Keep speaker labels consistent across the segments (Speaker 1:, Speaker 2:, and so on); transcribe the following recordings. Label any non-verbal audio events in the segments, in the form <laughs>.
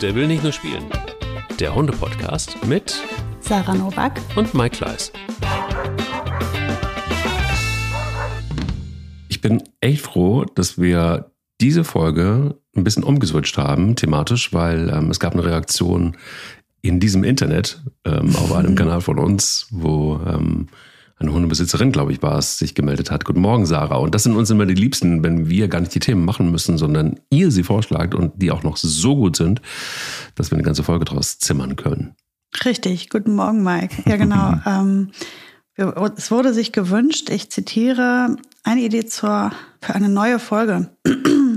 Speaker 1: Der will nicht nur spielen. Der Hunde-Podcast mit
Speaker 2: Sarah Novak
Speaker 1: und Mike Kleiss. Ich bin echt froh, dass wir diese Folge ein bisschen umgeswitcht haben, thematisch, weil ähm, es gab eine Reaktion in diesem Internet ähm, auf einem <laughs> Kanal von uns, wo ähm, eine Hundebesitzerin, glaube ich, war es, sich gemeldet hat. Guten Morgen, Sarah. Und das sind uns immer die Liebsten, wenn wir gar nicht die Themen machen müssen, sondern ihr sie vorschlagt und die auch noch so gut sind, dass wir eine ganze Folge draus zimmern können.
Speaker 2: Richtig. Guten Morgen, Mike. Ja, genau. <laughs> ähm, es wurde sich gewünscht, ich zitiere, eine Idee zur, für eine neue Folge.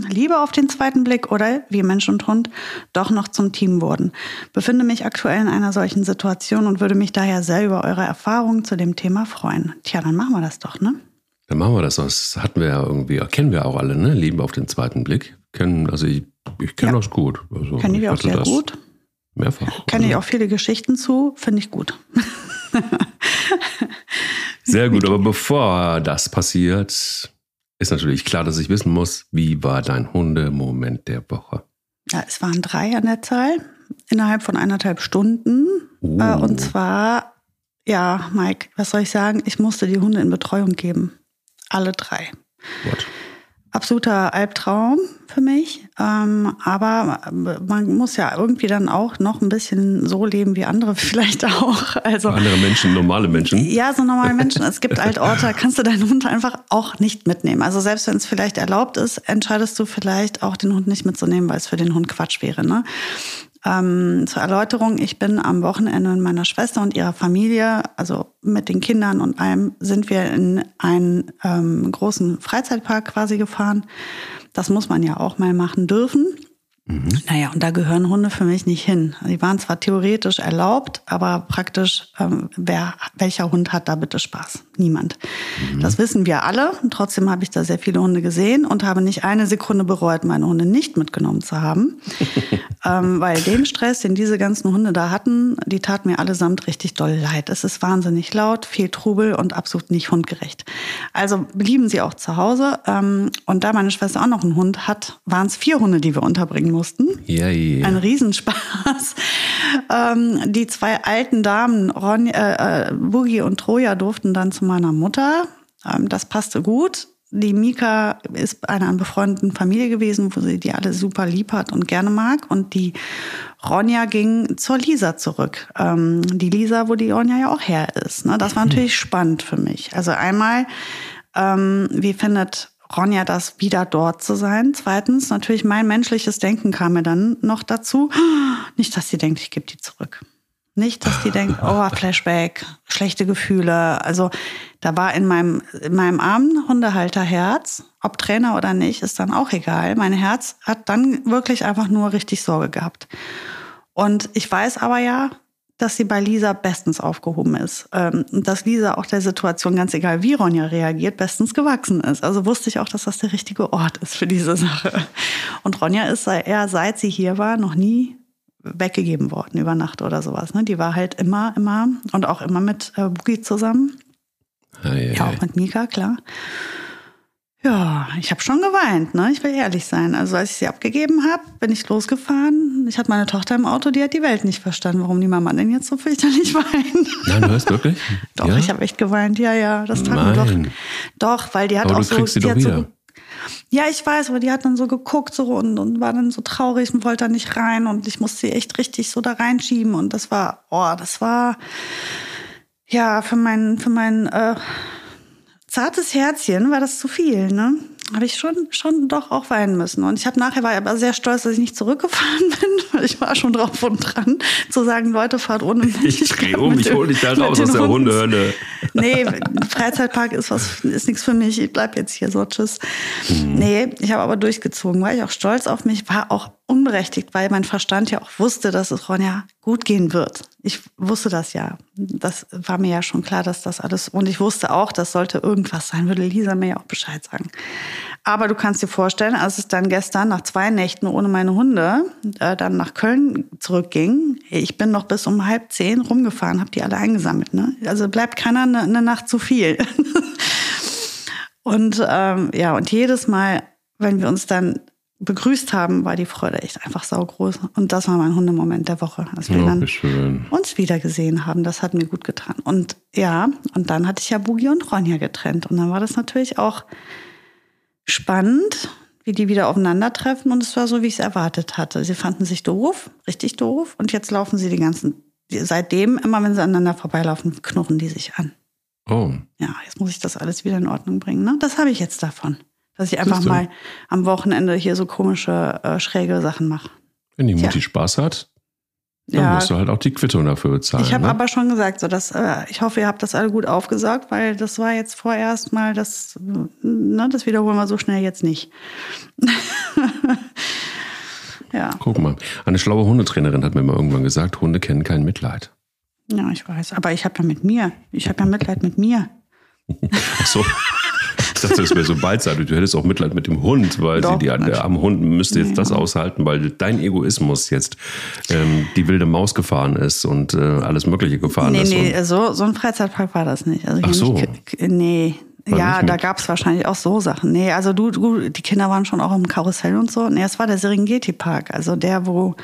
Speaker 2: Liebe auf den zweiten Blick oder, wie Mensch und Hund, doch noch zum Team wurden. Befinde mich aktuell in einer solchen Situation und würde mich daher sehr über eure Erfahrungen zu dem Thema freuen. Tja, dann machen wir das doch, ne?
Speaker 1: Dann machen wir das. Das hatten wir ja irgendwie, kennen wir auch alle, ne? Liebe auf den zweiten Blick. Kennen, also ich, ich kenne ja. das gut. Also
Speaker 2: kenne ich auch sehr gut.
Speaker 1: Mehrfach.
Speaker 2: Kenne ich auch viele Geschichten zu, finde ich gut.
Speaker 1: Sehr gut, <laughs> aber bevor das passiert, ist natürlich klar, dass ich wissen muss, wie war dein Hundemoment der Woche?
Speaker 2: Ja, es waren drei an der Zahl, innerhalb von eineinhalb Stunden. Uh. Und zwar, ja, Mike, was soll ich sagen? Ich musste die Hunde in Betreuung geben. Alle drei.
Speaker 1: What?
Speaker 2: Absoluter Albtraum für mich. Ähm, aber man muss ja irgendwie dann auch noch ein bisschen so leben wie andere <laughs> vielleicht auch.
Speaker 1: Also andere Menschen, normale Menschen.
Speaker 2: Ja, so normale Menschen. Es gibt halt Orte, da kannst du deinen Hund einfach auch nicht mitnehmen. Also selbst wenn es vielleicht erlaubt ist, entscheidest du vielleicht auch den Hund nicht mitzunehmen, weil es für den Hund Quatsch wäre. Ne? Ähm, zur Erläuterung, ich bin am Wochenende mit meiner Schwester und ihrer Familie, also mit den Kindern und allem, sind wir in einen ähm, großen Freizeitpark quasi gefahren. Das muss man ja auch mal machen dürfen. Mhm. Naja, und da gehören Hunde für mich nicht hin. Die waren zwar theoretisch erlaubt, aber praktisch, ähm, wer, welcher Hund hat da bitte Spaß? Niemand. Mhm. Das wissen wir alle. Und trotzdem habe ich da sehr viele Hunde gesehen und habe nicht eine Sekunde bereut, meine Hunde nicht mitgenommen zu haben. <laughs> ähm, weil den Stress, den diese ganzen Hunde da hatten, die taten mir allesamt richtig doll leid. Es ist wahnsinnig laut, viel Trubel und absolut nicht hundgerecht. Also blieben sie auch zu Hause. Ähm, und da meine Schwester auch noch einen Hund hat, waren es vier Hunde, die wir unterbringen mussten.
Speaker 1: Ja, ja.
Speaker 2: Ein Riesenspaß. <laughs> ähm, die zwei alten Damen, Ron, äh, äh, Boogie und Troja, durften dann zu meiner Mutter. Ähm, das passte gut. Die Mika ist bei einer befreundeten Familie gewesen, wo sie die alle super lieb hat und gerne mag. Und die Ronja ging zur Lisa zurück. Ähm, die Lisa, wo die Ronja ja auch her ist. Ne? Das war <clears throat> natürlich spannend für mich. Also einmal, ähm, wie findet Ronja das, wieder dort zu sein. Zweitens, natürlich mein menschliches Denken kam mir dann noch dazu. Nicht, dass sie denkt, ich gebe die zurück. Nicht, dass die denkt, oh, <laughs> Flashback, schlechte Gefühle. Also da war in meinem, in meinem armen Hundehalterherz, ob Trainer oder nicht, ist dann auch egal. Mein Herz hat dann wirklich einfach nur richtig Sorge gehabt. Und ich weiß aber ja, dass sie bei Lisa bestens aufgehoben ist. Ähm, und dass Lisa auch der Situation, ganz egal wie Ronja reagiert, bestens gewachsen ist. Also wusste ich auch, dass das der richtige Ort ist für diese <laughs> Sache. Und Ronja ist eher, seit sie hier war, noch nie weggegeben worden über Nacht oder sowas. Ne? Die war halt immer, immer und auch immer mit äh, Boogie zusammen.
Speaker 1: Ei,
Speaker 2: ja, auch mit Mika, klar. Ja, ich habe schon geweint, ne? Ich will ehrlich sein. Also als ich sie abgegeben habe, bin ich losgefahren. Ich hatte meine Tochter im Auto, die hat die Welt nicht verstanden, warum die Mama denn jetzt so fürchterlich <laughs> weint.
Speaker 1: Nein, du hast wirklich?
Speaker 2: doch, ja? ich habe echt geweint. Ja, ja, das tat mir doch. Doch, weil die hat
Speaker 1: aber
Speaker 2: auch
Speaker 1: du
Speaker 2: so,
Speaker 1: kriegst sie
Speaker 2: die
Speaker 1: doch
Speaker 2: hat
Speaker 1: wieder.
Speaker 2: so ja, ich weiß, aber die hat dann so geguckt so und, und war dann so traurig und wollte da nicht rein und ich musste sie echt richtig so da reinschieben und das war, oh, das war ja für mein für mein äh, zartes Herzchen war das zu viel, ne? habe ich schon, schon doch auch weinen müssen. Und ich habe nachher war aber sehr stolz, dass ich nicht zurückgefahren <laughs> bin, weil ich war schon drauf und dran, zu sagen, Leute, fahrt ohne mich.
Speaker 1: Ich drehe um, ich hole dich da raus aus der Hundehölle.
Speaker 2: Nee, Freizeitpark ist was, ist nichts für mich. Ich bleib jetzt hier so, tschüss. Mhm. Nee, ich habe aber durchgezogen, war ich auch stolz auf mich, war auch unberechtigt, weil mein Verstand ja auch wusste, dass es Ronja gut gehen wird. Ich wusste das ja. Das war mir ja schon klar, dass das alles, und ich wusste auch, das sollte irgendwas sein, würde Lisa mir ja auch Bescheid sagen. Aber du kannst dir vorstellen, als es dann gestern nach zwei Nächten ohne meine Hunde äh, dann nach Köln zurückging, ich bin noch bis um halb zehn rumgefahren, habe die alle eingesammelt. Ne? Also bleibt keiner eine, eine Nacht zu viel. <laughs> und ähm, ja, und jedes Mal, wenn wir uns dann begrüßt haben, war die Freude echt einfach saugroß. Und das war mein Hundemoment der Woche, als wir
Speaker 1: Oh,
Speaker 2: dann
Speaker 1: schön.
Speaker 2: uns wieder gesehen haben. Das hat mir gut getan. Und ja, und dann hatte ich ja Boogie und Ronja getrennt. Und dann war das natürlich auch spannend, wie die wieder aufeinandertreffen. Und es war so, wie ich es erwartet hatte. Sie fanden sich doof, richtig doof. Und jetzt laufen sie die ganzen, seitdem, immer wenn sie aneinander vorbeilaufen, knurren die sich an.
Speaker 1: Oh,
Speaker 2: Ja, jetzt muss ich das alles wieder in Ordnung bringen. Ne? Das habe ich jetzt davon. Dass ich einfach mal am Wochenende hier so komische, äh, schräge Sachen mache.
Speaker 1: wenn die Mutti
Speaker 2: Tja.
Speaker 1: Spaß hat, dann
Speaker 2: Ja,
Speaker 1: musst du halt auch die Quittung dafür bezahlen.
Speaker 2: Ich habe
Speaker 1: ne?
Speaker 2: aber schon gesagt, so dass äh, ich hoffe, ihr habt das alle gut aufgesaugt, weil das war jetzt vorerst mal das, ne, das wiederholen wir so schnell jetzt nicht. <laughs> ja,
Speaker 1: Guck mal, eine schlaue Hundetrainerin hat mir mal irgendwann gesagt, Hunde kennen kein Mitleid.
Speaker 2: ja, ich weiß. Aber ich habe ja mit mir, ich habe ja Mitleid mit mir. <laughs>
Speaker 1: Ach so. Dachte, das wäre so beidseitig. Du hättest auch Mitleid mit dem Hund, weil
Speaker 2: Doch,
Speaker 1: sie die, der am Hund müsste jetzt das aushalten, weil dein Egoismus jetzt ähm, die wilde Maus gefahren ist und äh, alles Mögliche gefahren
Speaker 2: Nee,
Speaker 1: ist.
Speaker 2: nee,
Speaker 1: Und,
Speaker 2: so, so ein Freizeitpark war das nicht. Also
Speaker 1: Ach so.
Speaker 2: Nicht, nee.
Speaker 1: War
Speaker 2: ja, da gab es wahrscheinlich auch so Sachen. Nee, also du, du, die Kinder waren schon auch im Karussell und so. Nee, es war der Serengeti-Park, also der, wo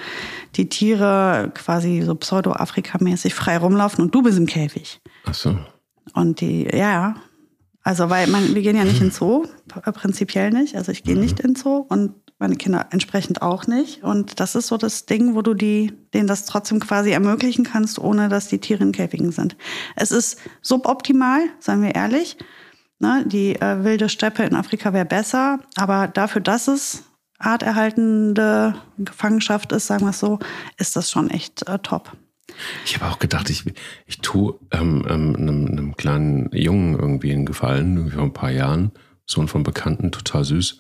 Speaker 2: die Tiere quasi so pseudo-Afrika-mäßig frei rumlaufen und du bist im Käfig.
Speaker 1: ach so.
Speaker 2: Und die, ja, also weil man, wir gehen ja nicht in Zoo, p- prinzipiell nicht. Also ich gehe nicht in Zoo und meine Kinder entsprechend auch nicht. Und das ist so das Ding, wo du die, denen das trotzdem quasi ermöglichen kannst, ohne dass die Tiere in Käfigen sind. Es ist suboptimal, seien wir ehrlich. Ne, die äh, wilde Steppe in Afrika wäre besser, aber dafür, dass es arterhaltende Gefangenschaft ist, sagen wir es so, ist das schon echt äh, top.
Speaker 1: Ich habe auch gedacht, ich, ich tue ähm, ähm, einem, einem kleinen Jungen irgendwie einen Gefallen, irgendwie vor ein paar Jahren, Sohn von Bekannten, total süß.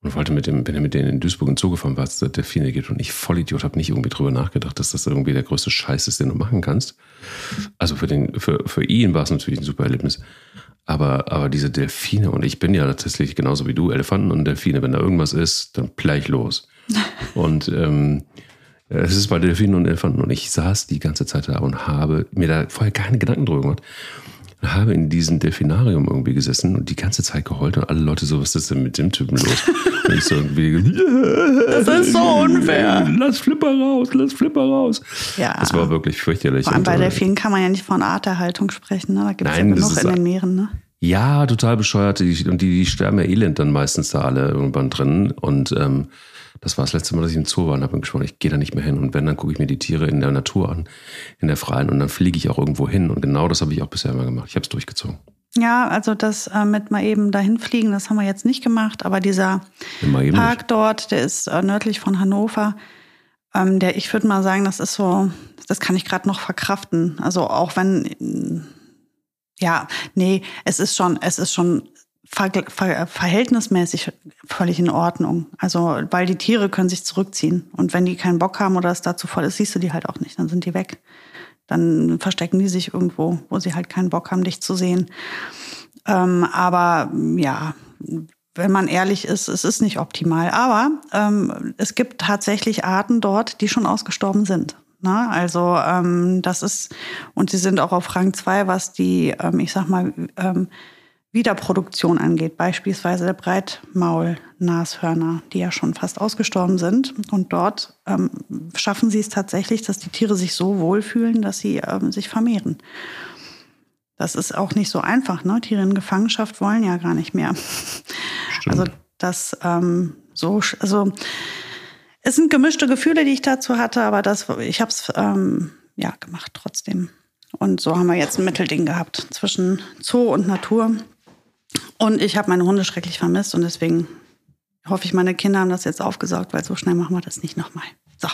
Speaker 1: Und wollte mit dem, wenn er mit denen in Duisburg in Zoo gefahren war, es da Delfine gibt. Und ich Vollidiot habe nicht irgendwie drüber nachgedacht, dass das irgendwie der größte Scheiß ist, den du machen kannst. Also für, den, für, für ihn war es natürlich ein super Erlebnis. Aber, aber diese Delfine, und ich bin ja tatsächlich genauso wie du, Elefanten und Delfine, wenn da irgendwas ist, dann gleich los. <laughs> und ähm, es ist bei Delfinen und Elefanten. Und ich saß die ganze Zeit da und habe mir da vorher keine Gedanken drüber gemacht. Und habe in diesem Delfinarium irgendwie gesessen und die ganze Zeit geheult und alle Leute so, was ist denn mit dem Typen los? <laughs> und ich so irgendwie,
Speaker 2: Das ist so unfair.
Speaker 1: Lass Flipper raus, lass Flipper raus.
Speaker 2: Ja.
Speaker 1: Das war wirklich fürchterlich.
Speaker 2: Vor allem bei
Speaker 1: äh,
Speaker 2: Delfinen kann man ja nicht von Arterhaltung sprechen. Ne? Da gibt es ja genug in den Meeren. Ne?
Speaker 1: Ja, total bescheuert. Und die, die sterben ja elend dann meistens da alle irgendwann drin. Und ähm, das war das letzte Mal, dass ich im Zoo war und habe mir gesprochen, ich gehe da nicht mehr hin. Und wenn, dann gucke ich mir die Tiere in der Natur an, in der Freien. Und dann fliege ich auch irgendwo hin. Und genau das habe ich auch bisher immer gemacht. Ich habe es durchgezogen.
Speaker 2: Ja, also das äh, mit mal eben dahin fliegen, das haben wir jetzt nicht gemacht. Aber dieser Park dort, der ist äh, nördlich von Hannover. Ähm, der, ich würde mal sagen, das ist so, das kann ich gerade noch verkraften. Also auch wenn, ja, nee, es ist schon, es ist schon ver ver verhältnismäßig völlig in Ordnung. Also, weil die Tiere können sich zurückziehen. Und wenn die keinen Bock haben oder es dazu voll ist, siehst du die halt auch nicht. Dann sind die weg. Dann verstecken die sich irgendwo, wo sie halt keinen Bock haben, dich zu sehen. Ähm, aber ja, wenn man ehrlich ist, es ist nicht optimal. Aber ähm, es gibt tatsächlich Arten dort, die schon ausgestorben sind. Ne? Also ähm, das ist, und sie sind auch auf Rang 2, was die, ähm, ich sag mal, ähm, Wiederproduktion angeht. Beispielsweise der Breitmaul-Nashörner, die ja schon fast ausgestorben sind. Und dort ähm, schaffen sie es tatsächlich, dass die Tiere sich so wohlfühlen, dass sie ähm, sich vermehren. Das ist auch nicht so einfach. Ne? Tiere in Gefangenschaft wollen ja gar nicht mehr.
Speaker 1: Stimmt.
Speaker 2: Also das ähm, so, also es sind gemischte Gefühle, die ich dazu hatte, aber das, ich habe es ähm, ja gemacht trotzdem. Und so haben wir jetzt ein Mittelding gehabt zwischen Zoo und Natur. Und ich habe meine Hunde schrecklich vermisst und deswegen hoffe ich, meine Kinder haben das jetzt aufgesaugt, weil so schnell machen wir das nicht nochmal. So,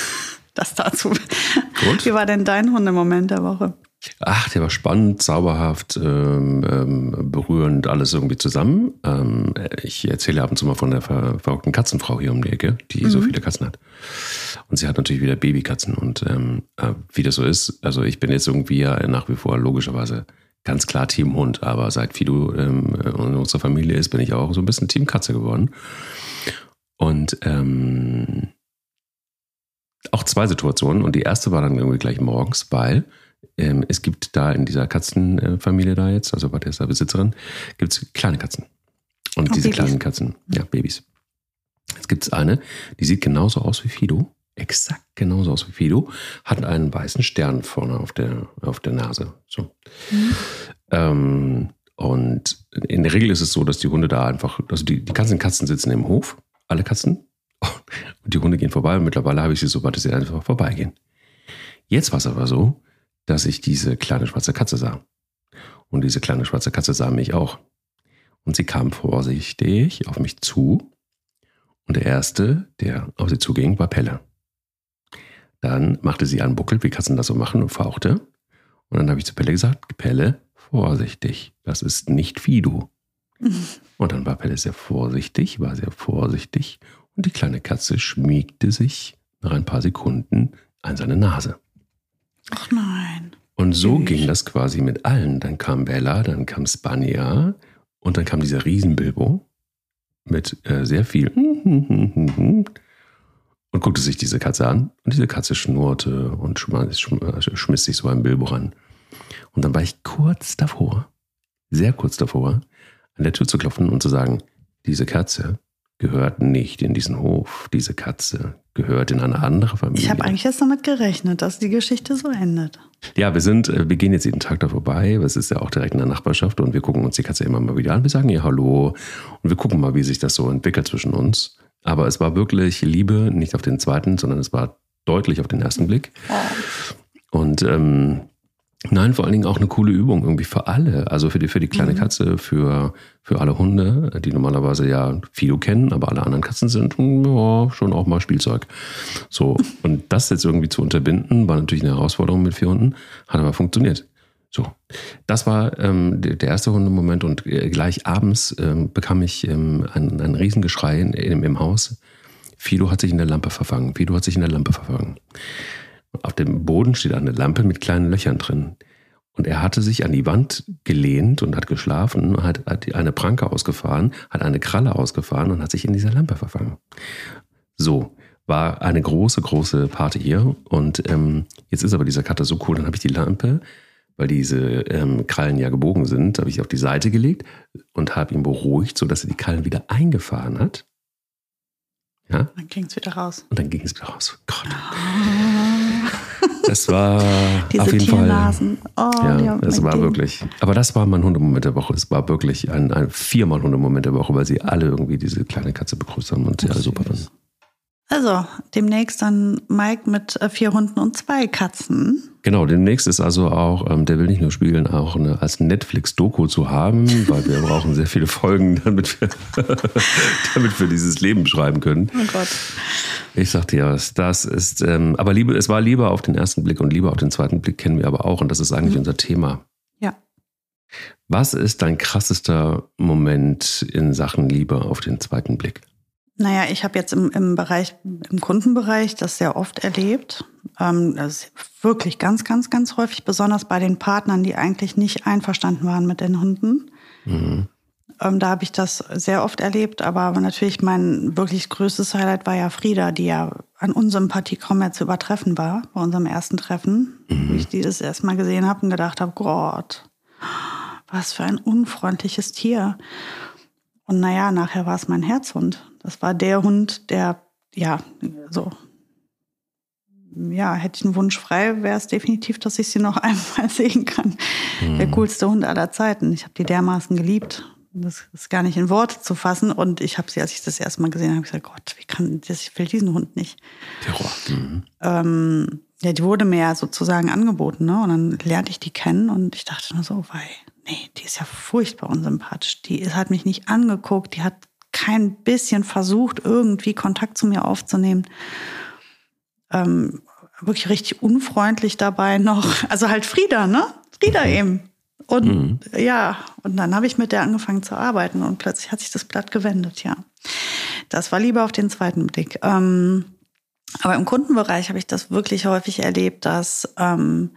Speaker 2: <laughs> das dazu.
Speaker 1: Gut.
Speaker 2: Wie war denn dein Hundemoment der Woche?
Speaker 1: Ach, der war spannend, zauberhaft, ähm, ähm, berührend, alles irgendwie zusammen. Ähm, ich erzähle ab und zu mal von der ver verrückten Katzenfrau hier um die Ecke, die so viele Katzen hat. Und sie hat natürlich wieder Babykatzen. Und ähm, äh, wie das so ist, also ich bin jetzt irgendwie ja nach wie vor logischerweise ganz klar Team Hund, aber seit Fido ähm, in unserer Familie ist, bin ich auch so ein bisschen Team Katze geworden. Und ähm, auch zwei Situationen. Und die erste war dann irgendwie gleich morgens, weil ähm, es gibt da in dieser Katzenfamilie da jetzt, also bei dieser Besitzerin, gibt es kleine Katzen. Und
Speaker 2: Oh,
Speaker 1: diese
Speaker 2: Babys.
Speaker 1: kleinen Katzen, ja, Babys, gibt es eine, die sieht genauso aus wie Fido. Exakt genauso aus wie Fido. Hat einen weißen Stern vorne auf der, auf der Nase. So. Mhm. Ähm, und in der Regel ist es so, dass die Hunde da einfach, also die, die ganzen Katzen sitzen im Hof, alle Katzen. <laughs> Und die Hunde gehen vorbei und mittlerweile habe ich sie so weit, dass sie einfach vorbeigehen. Jetzt war es aber so, dass ich diese kleine schwarze Katze sah. Und diese kleine schwarze Katze sah mich auch. Und sie kam vorsichtig auf mich zu. Und der erste, der auf sie zuging, war Pelle. Dann machte sie einen Buckel, wie Katzen das so machen, und fauchte. Und dann habe ich zu Pelle gesagt, Pelle, vorsichtig, das ist nicht Fido. <laughs> Und dann war Pelle sehr vorsichtig, war sehr vorsichtig und die kleine Katze schmiegte sich nach ein paar Sekunden an seine Nase.
Speaker 2: Ach nein.
Speaker 1: Und so Süß. ging das quasi mit allen. Dann kam Bella, dann kam Spania und dann kam dieser Riesenbilbo mit äh, sehr viel und guckte sich diese Katze an und diese Katze schnurrte und schmiss sich so ein Bilbo ran. Und dann war ich kurz davor, sehr kurz davor, an der Tür zu klopfen und zu sagen, diese Katze gehört nicht in diesen Hof. Diese Katze gehört in eine andere Familie.
Speaker 2: Ich habe eigentlich jetzt damit gerechnet, dass die Geschichte so endet.
Speaker 1: Ja, wir sind, äh, wir gehen jetzt jeden Tag da vorbei. Es ist ja auch direkt in der Nachbarschaft und wir gucken uns die Katze immer mal wieder an. Wir sagen ihr Hallo und wir gucken mal, wie sich das so entwickelt zwischen uns. Aber es war wirklich Liebe, nicht auf den zweiten, sondern es war deutlich auf den ersten Blick. Und ähm, Nein, vor allen Dingen auch eine coole Übung irgendwie für alle. Also für die, für die kleine mhm. Katze, für, für alle Hunde, die normalerweise ja Fido kennen, aber alle anderen Katzen sind ja, schon auch mal Spielzeug. So. Und das jetzt irgendwie zu unterbinden, war natürlich eine Herausforderung mit vier Hunden, hat aber funktioniert. So. Das war ähm, der erste Hundemoment und äh, gleich abends ähm, bekam ich ähm, ein, ein Riesengeschrei in, in, im Haus. Fido hat sich in der Lampe verfangen. Fido hat sich in der Lampe verfangen. Auf dem Boden steht eine Lampe mit kleinen Löchern drin. Und er hatte sich an die Wand gelehnt und hat geschlafen, hat, hat eine Pranke ausgefahren, hat eine Kralle ausgefahren und hat sich in dieser Lampe verfangen. So, war eine große, große Party hier. Und ähm, jetzt ist aber dieser Cutter so cool, dann habe ich die Lampe, weil diese ähm, Krallen ja gebogen sind, habe ich auf die Seite gelegt und habe ihn beruhigt, sodass er die Krallen wieder eingefahren hat.
Speaker 2: Ja? Dann ging es wieder raus.
Speaker 1: Und dann ging es wieder raus. Gott. Das war <laughs> Diese auf jeden Tiernasen. Fall. Oh, ja, das war wirklich. Aber das war mein Hundemoment der Woche. Es war wirklich ein, ein viermal Hundemoment der Woche, weil sie alle irgendwie diese kleine Katze begrüßt haben und sie alle super fanden.
Speaker 2: Also, demnächst dann Mike mit äh, vier Hunden und zwei Katzen.
Speaker 1: Genau, demnächst ist also auch, ähm, der will nicht nur spielen, auch eine, als Netflix-Doku zu haben, <laughs> weil wir brauchen sehr viele Folgen, <laughs> damit wir, <laughs> damit wir dieses Leben schreiben können. Oh Gott. Ich sagte ja, das ist, ähm, aber Liebe, es war Liebe auf den ersten Blick und Liebe auf den zweiten Blick kennen wir aber auch und das ist eigentlich mhm. unser Thema.
Speaker 2: Ja.
Speaker 1: Was ist dein krassester Moment in Sachen Liebe auf den zweiten Blick?
Speaker 2: Naja, ich habe jetzt im, im Bereich, im Kundenbereich das sehr oft erlebt. Ähm, das ist wirklich ganz, ganz, ganz häufig, besonders bei den Partnern, die eigentlich nicht einverstanden waren mit den Hunden. Mhm. Ähm, da habe ich das sehr oft erlebt, aber natürlich mein wirklich größtes Highlight war ja Frieda, die ja an Unsympathie kaum mehr zu übertreffen war bei unserem ersten Treffen, mhm. wo ich die das erstmal gesehen habe und gedacht habe, Gott, was für ein unfreundliches Tier. Und naja, nachher war es mein Herzhund. Das war der Hund, der, ja, so, ja, hätte ich einen Wunsch frei, wäre es definitiv, dass ich sie noch <laughs> einmal sehen kann. Mhm. Der coolste Hund aller Zeiten. Ich habe die dermaßen geliebt. Das ist gar nicht in Worte zu fassen. Und ich habe sie, als ich das erste Mal gesehen habe, gesagt, Gott, wie kann das? Ich will diesen Hund nicht. Terror. Mhm. Ähm, ja, die wurde mir ja sozusagen angeboten, ne? Und dann lernte ich die kennen und ich dachte nur so, weil, nee, die ist ja furchtbar unsympathisch. Die hat mich nicht angeguckt, die hat kein bisschen versucht, irgendwie Kontakt zu mir aufzunehmen. Ähm, wirklich richtig unfreundlich dabei noch. Also halt Frieda, ne? Frieda mhm. eben. Und mhm. ja, und dann habe ich mit der angefangen zu arbeiten und plötzlich hat sich das Blatt gewendet, ja. Das war lieber auf den zweiten Blick. Ähm, aber im Kundenbereich habe ich das wirklich häufig erlebt, dass ähm,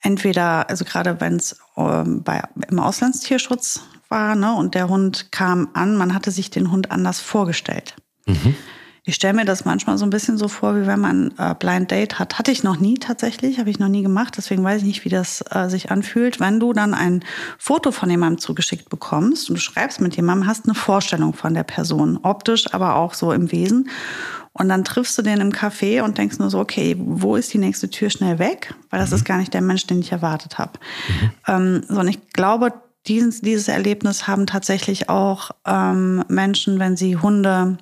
Speaker 2: entweder, also gerade wenn es ähm, bei, im Auslandstierschutz war, ne, und der Hund kam an, man hatte sich den Hund anders vorgestellt. Mhm. Ich stelle mir das manchmal so ein bisschen so vor, wie wenn man äh, Blind Date hat. Hatte ich noch nie tatsächlich, habe ich noch nie gemacht, deswegen weiß ich nicht, wie das äh, sich anfühlt. Wenn du dann ein Foto von jemandem zugeschickt bekommst und du schreibst mit jemandem, hast eine Vorstellung von der Person, optisch, aber auch so im Wesen. Und dann triffst du den im Café und denkst nur so, okay, wo ist die nächste Tür schnell weg? Weil das mhm. ist gar nicht der Mensch, den ich erwartet habe. Mhm. Ähm, so, und ich glaube, dieses, dieses Erlebnis haben tatsächlich auch ähm, Menschen, wenn sie Hunde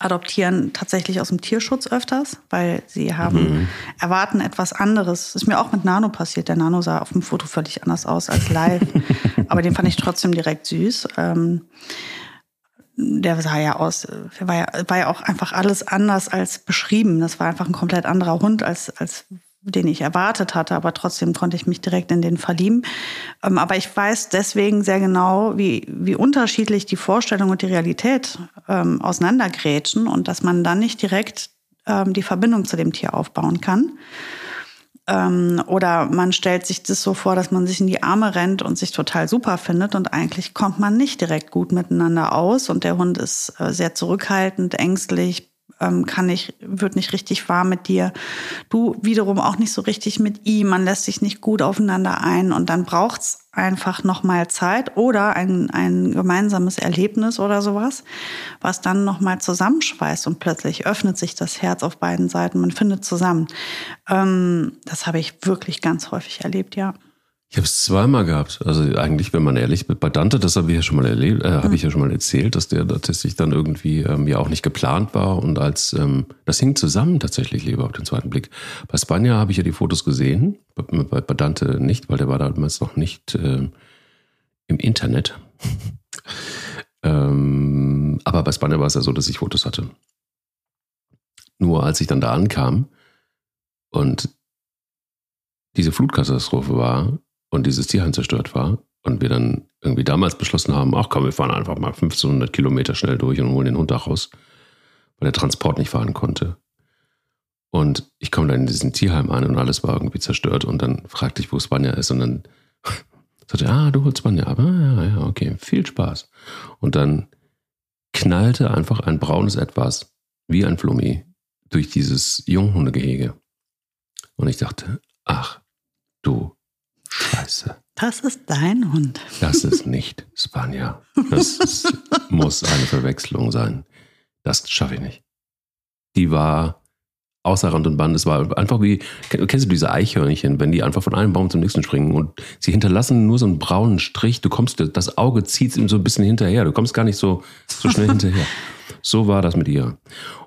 Speaker 2: adoptieren tatsächlich aus dem Tierschutz öfters, weil sie haben, mhm. erwarten etwas anderes. Das ist mir auch mit Nano passiert. Der Nano sah auf dem Foto völlig anders aus als live. <laughs> aber den fand ich trotzdem direkt süß. Ähm, der sah ja aus, war ja, war ja auch einfach alles anders als beschrieben. Das war einfach ein komplett anderer Hund als, als den ich erwartet hatte, aber trotzdem konnte ich mich direkt in den verlieben. Ähm, aber ich weiß deswegen sehr genau, wie, wie unterschiedlich die Vorstellung und die Realität ähm, auseinandergrätschen und dass man dann nicht direkt ähm, die Verbindung zu dem Tier aufbauen kann. Ähm, oder man stellt sich das so vor, dass man sich in die Arme rennt und sich total super findet und eigentlich kommt man nicht direkt gut miteinander aus und der Hund ist äh, sehr zurückhaltend, ängstlich, ähm, kann nicht, wird nicht richtig warm mit dir. Du wiederum auch nicht so richtig mit ihm. Man lässt sich nicht gut aufeinander ein und dann braucht's einfach nochmal Zeit oder ein, ein gemeinsames Erlebnis oder sowas, was dann nochmal zusammenschweißt und plötzlich öffnet sich das Herz auf beiden Seiten. Man findet zusammen. Ähm, das habe ich wirklich ganz häufig erlebt, ja.
Speaker 1: Ich habe es zweimal gehabt. Also eigentlich, wenn man ehrlich bei Dante, das habe ich ja schon mal erlebt, äh, habe ich ja schon mal erzählt, dass der tatsächlich dann irgendwie ähm, ja auch nicht geplant war und als ähm, das hing zusammen tatsächlich lieber auf den zweiten Blick. Bei Spanja habe ich ja die Fotos gesehen, bei, bei, bei Dante nicht, weil der war damals noch nicht äh, im Internet. <laughs> ähm, aber bei Spanja war es ja so, dass ich Fotos hatte. Nur als ich dann da ankam und diese Flutkatastrophe war, und dieses Tierheim zerstört war und wir dann irgendwie damals beschlossen haben, ach komm, wir fahren einfach mal 1500 Kilometer schnell durch und holen den Hund da raus, weil der Transport nicht fahren konnte. Und ich komme dann in diesen Tierheim an und alles war irgendwie zerstört und dann fragte ich, wo Spanja ist und dann <laughs> sagte er, ah, du holst Spanja ab. Ah, ja, ja, okay, viel Spaß. Und dann knallte einfach ein braunes Etwas wie ein Flummi durch dieses Junghundegehege. Und ich dachte, ach, du Scheiße.
Speaker 2: Das ist dein Hund.
Speaker 1: Das ist nicht Spanier. Das <laughs> ist, muss eine Verwechslung sein. Das schaffe ich nicht. Die war außer Rand und Band. Es war einfach wie, kennst du diese Eichhörnchen, wenn die einfach von einem Baum zum nächsten springen und sie hinterlassen nur so einen braunen Strich. Du kommst, das Auge zieht ihm so ein bisschen hinterher. Du kommst gar nicht so, so schnell hinterher. So war das mit ihr.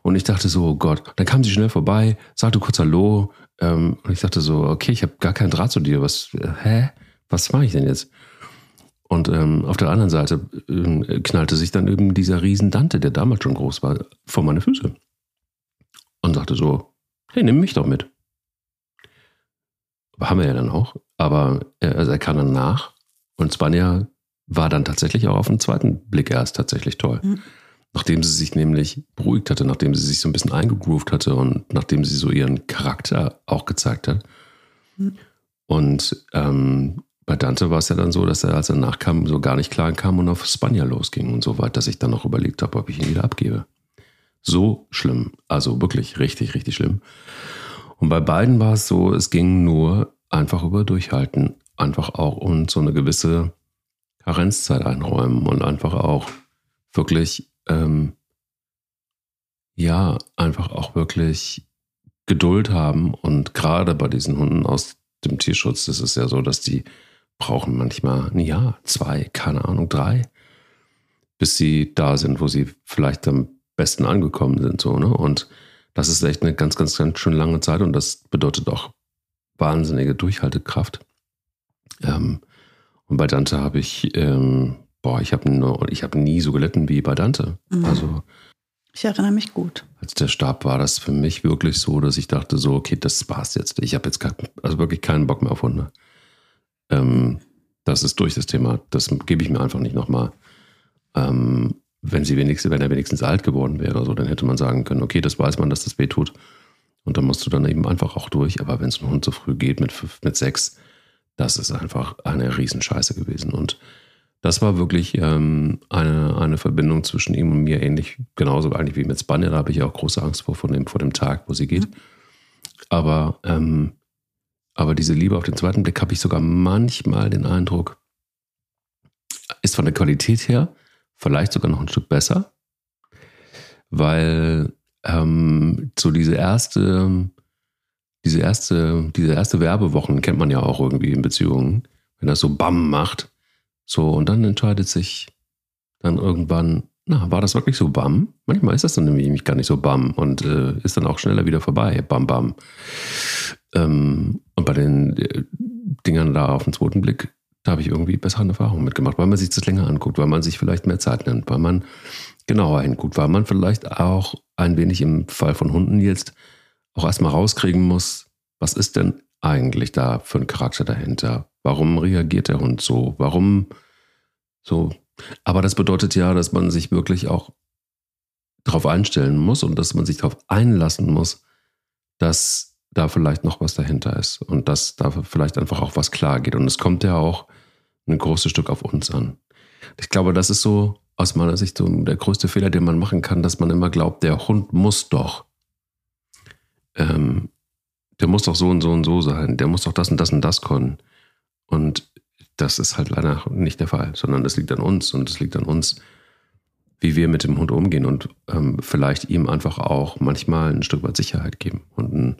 Speaker 1: Und ich dachte so, oh Gott. Dann kam sie schnell vorbei, sagte kurz Hallo, ähm, und ich dachte so, okay, ich habe gar keinen Draht zu dir. Was, äh, hä? Was mache ich denn jetzt? Und ähm, auf der anderen Seite äh, knallte sich dann eben dieser riesen Dante, der damals schon groß war, vor meine Füße. Und sagte so, hey, nimm mich doch mit. Haben wir ja dann auch. Aber er, also er kam dann nach. Und Spanja war dann tatsächlich auch auf den zweiten Blick erst tatsächlich toll. Mhm. Nachdem sie sich nämlich beruhigt hatte, nachdem sie sich so ein bisschen eingegroovt hatte und nachdem sie so ihren Charakter auch gezeigt hat. Mhm. Und ähm, bei Dante war es ja dann so, dass er, als er nachkam, so gar nicht klar kam und auf Spanier losging und so weit, dass ich dann noch überlegt habe, ob ich ihn wieder abgebe. So schlimm. Also wirklich richtig, richtig schlimm. Und bei beiden war es so, es ging nur einfach über Durchhalten. Einfach auch und so eine gewisse Karenzzeit einräumen und einfach auch wirklich ähm, ja, einfach auch wirklich Geduld haben. Und gerade bei diesen Hunden aus dem Tierschutz ist es ja so, dass die brauchen manchmal ein Jahr, zwei, keine Ahnung, drei, bis sie da sind, wo sie vielleicht am besten angekommen sind. So, ne? Und das ist echt eine ganz, ganz, ganz schön lange Zeit und das bedeutet auch wahnsinnige Durchhaltekraft. Ähm, und bei Dante habe ich ähm, boah, ich habe hab nie so gelitten wie bei Dante. Mhm. Also.
Speaker 2: Ich erinnere mich gut.
Speaker 1: Als der starb, war das für mich wirklich so, dass ich dachte so, okay, das war's jetzt. Ich habe jetzt kein, also wirklich keinen Bock mehr auf Hunde. Ähm, das ist durch das Thema. Das gebe ich mir einfach nicht nochmal. Ähm, wenn sie wenigstens, wenn er wenigstens alt geworden wäre oder so, dann hätte man sagen können, okay, das weiß man, dass das weh tut. Und dann musst du dann eben einfach auch durch. Aber wenn es ein Hund so früh geht mit, mit sechs, das ist einfach eine Riesenscheiße gewesen. Und Das war wirklich ähm, eine, eine Verbindung zwischen ihm und mir, ähnlich, genauso eigentlich wie mit Spanja. Da habe ich auch große Angst vor, vor, dem, vor dem Tag, wo sie geht. Mhm. Aber, ähm, aber diese Liebe auf den zweiten Blick habe ich sogar manchmal den Eindruck, ist von der Qualität her vielleicht sogar noch ein Stück besser, weil ähm, so diese erste, diese erste, diese erste Werbewochen kennt man ja auch irgendwie in Beziehungen, wenn das so BAM macht so, und dann entscheidet sich dann irgendwann, na, war das wirklich so BAM? Manchmal ist das dann nämlich gar nicht so BAM und äh, ist dann auch schneller wieder vorbei. BAM, BAM. Ähm, und bei den äh, Dingern da auf den zweiten Blick, da habe ich irgendwie bessere Erfahrungen mitgemacht, weil man sich das länger anguckt, weil man sich vielleicht mehr Zeit nimmt, weil man genauer hinguckt, weil man vielleicht auch ein wenig im Fall von Hunden jetzt auch erstmal rauskriegen muss, was ist denn eigentlich da für ein Charakter dahinter? Warum reagiert der Hund so? Warum so? Aber das bedeutet ja, dass man sich wirklich auch darauf einstellen muss und dass man sich darauf einlassen muss, dass da vielleicht noch was dahinter ist und dass da vielleicht einfach auch was klar geht. Und es kommt ja auch ein großes Stück auf uns an. Ich glaube, das ist so aus meiner Sicht so der größte Fehler, den man machen kann, dass man immer glaubt, der Hund muss doch ähm, der muss doch so und so und so sein, der muss doch das und das und das können. Und das ist halt leider nicht der Fall, sondern es liegt an uns und es liegt an uns, wie wir mit dem Hund umgehen und ähm, vielleicht ihm einfach auch manchmal ein Stück weit Sicherheit geben und ein,